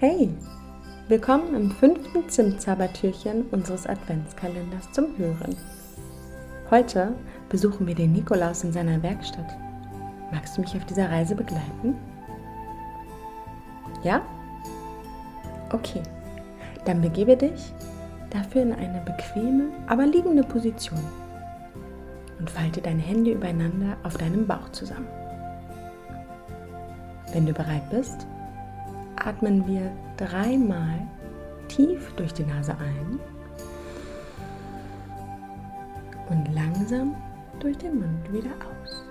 Hey, willkommen im fünften Zimtzaubertürchen unseres Adventskalenders zum Hören. Heute besuchen wir den Nikolaus in seiner Werkstatt. Magst du mich auf dieser Reise begleiten? Ja? Okay, dann begebe dich dafür in eine bequeme, aber liegende Position und falte deine Hände übereinander auf deinem Bauch zusammen. Wenn du bereit bist, atmen wir dreimal tief durch die Nase ein und langsam durch den Mund wieder aus.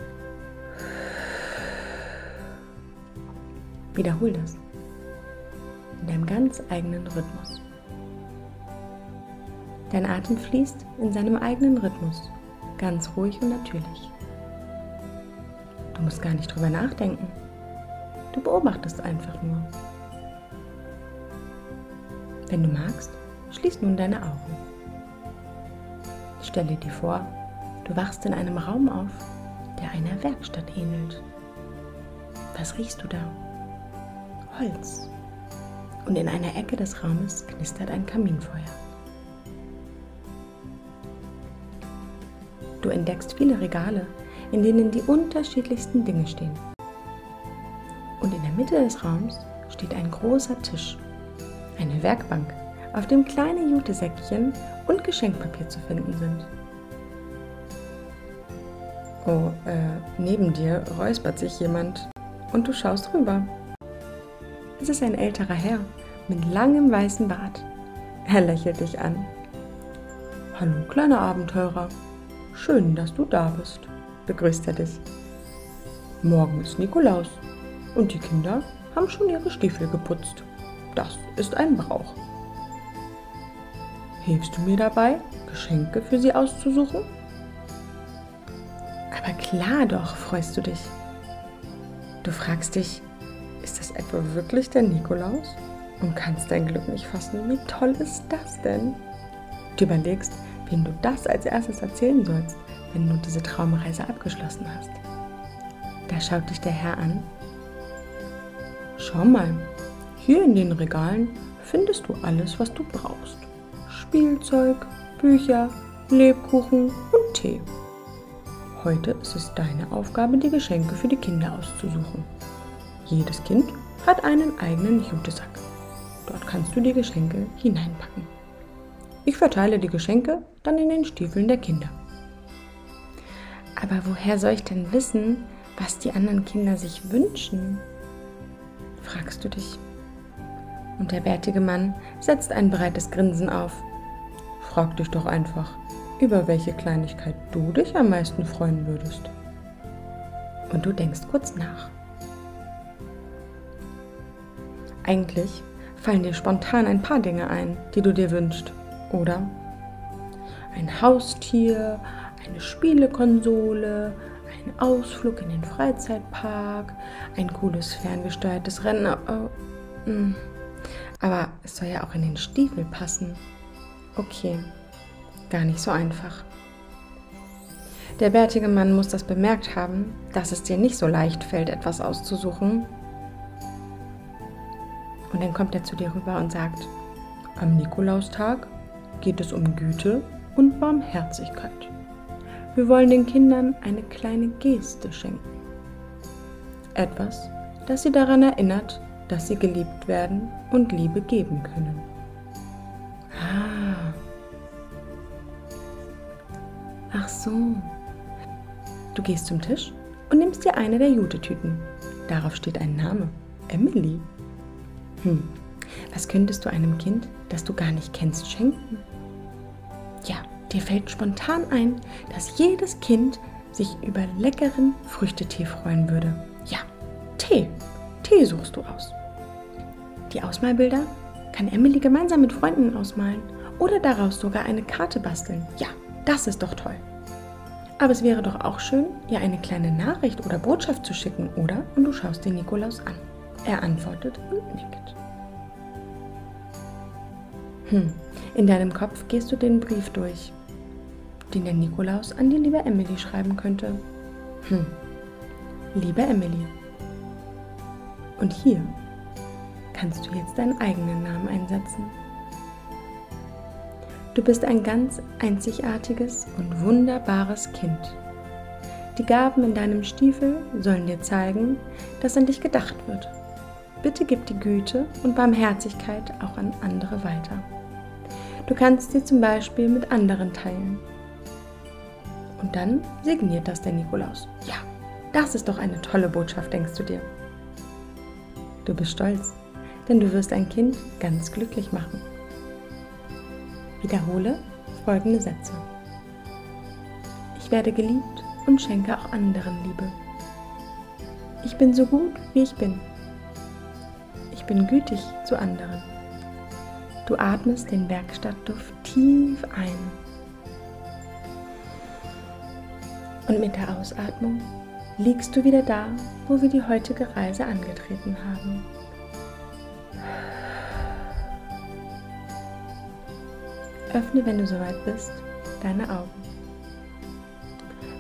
Wiederhol das in deinem ganz eigenen Rhythmus. Dein Atem fließt in seinem eigenen Rhythmus, ganz ruhig und natürlich. Du musst gar nicht drüber nachdenken. Du beobachtest einfach nur. Wenn du magst, schließ nun deine Augen. Stelle dir vor, du wachst in einem Raum auf, der einer Werkstatt ähnelt. Was riechst du da? Holz. Und in einer Ecke des Raumes knistert ein Kaminfeuer. Du entdeckst viele Regale, in denen die unterschiedlichsten Dinge stehen. Und in der Mitte des Raums steht ein großer Tisch eine Werkbank, auf dem kleine Jutesäckchen und Geschenkpapier zu finden sind. Oh, äh, neben dir räuspert sich jemand und du schaust rüber. Es ist ein älterer Herr mit langem weißen Bart. Er lächelt dich an. Hallo, kleiner Abenteurer. Schön, dass du da bist, begrüßt er dich. Morgen ist Nikolaus und die Kinder haben schon ihre Stiefel geputzt. Das ist ein Brauch. Hilfst du mir dabei, Geschenke für sie auszusuchen? Aber klar doch, freust du dich. Du fragst dich, ist das etwa wirklich der Nikolaus? Und kannst dein Glück nicht fassen. Wie toll ist das denn? Du überlegst, wem du das als erstes erzählen sollst, wenn du diese Traumreise abgeschlossen hast. Da schaut dich der Herr an. Schau mal, hier in den Regalen findest du alles, was du brauchst. Spielzeug, Bücher, Lebkuchen und Tee. Heute ist es deine Aufgabe, die Geschenke für die Kinder auszusuchen. Jedes Kind hat einen eigenen Jutesack. Dort kannst du die Geschenke hineinpacken. Ich verteile die Geschenke dann in den Stiefeln der Kinder. Aber woher soll ich denn wissen, was die anderen Kinder sich wünschen? fragst du dich und der bärtige Mann setzt ein breites Grinsen auf. Frag dich doch einfach, über welche Kleinigkeit du dich am meisten freuen würdest. Und du denkst kurz nach. Eigentlich fallen dir spontan ein paar Dinge ein, die du dir wünschst, oder? Ein Haustier, eine Spielekonsole, ein Ausflug in den Freizeitpark, ein cooles ferngesteuertes Rennen. Oh. Aber es soll ja auch in den Stiefel passen. Okay, gar nicht so einfach. Der bärtige Mann muss das bemerkt haben, dass es dir nicht so leicht fällt, etwas auszusuchen. Und dann kommt er zu dir rüber und sagt, am Nikolaustag geht es um Güte und Barmherzigkeit. Wir wollen den Kindern eine kleine Geste schenken. Etwas, das sie daran erinnert, dass sie geliebt werden und Liebe geben können. Ah. Ach so. Du gehst zum Tisch und nimmst dir eine der Jutetüten. Darauf steht ein Name. Emily. Hm. Was könntest du einem Kind, das du gar nicht kennst, schenken? Ja, dir fällt spontan ein, dass jedes Kind sich über leckeren Früchtetee freuen würde. Ja, Tee. Tee suchst du aus. Die Ausmalbilder kann Emily gemeinsam mit Freunden ausmalen oder daraus sogar eine Karte basteln. Ja, das ist doch toll. Aber es wäre doch auch schön, ihr eine kleine Nachricht oder Botschaft zu schicken, oder? Und du schaust den Nikolaus an. Er antwortet und nickt. Hm, in deinem Kopf gehst du den Brief durch, den der Nikolaus an die liebe Emily schreiben könnte. Hm, liebe Emily. Und hier kannst du jetzt deinen eigenen Namen einsetzen. Du bist ein ganz einzigartiges und wunderbares Kind. Die Gaben in deinem Stiefel sollen dir zeigen, dass an dich gedacht wird. Bitte gib die Güte und Barmherzigkeit auch an andere weiter. Du kannst sie zum Beispiel mit anderen teilen. Und dann signiert das der Nikolaus. Ja, das ist doch eine tolle Botschaft, denkst du dir. Du bist stolz, denn du wirst ein Kind ganz glücklich machen. Wiederhole folgende Sätze. Ich werde geliebt und schenke auch anderen Liebe. Ich bin so gut, wie ich bin. Ich bin gütig zu anderen. Du atmest den Werkstattduft tief ein. Und mit der Ausatmung liegst du wieder da, wo wir die heutige Reise angetreten haben. Öffne, wenn du soweit bist, deine Augen.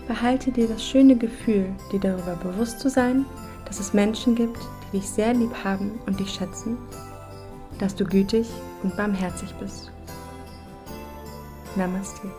Behalte dir das schöne Gefühl, dir darüber bewusst zu sein, dass es Menschen gibt, die dich sehr lieb haben und dich schätzen, dass du gütig und barmherzig bist. Namaste.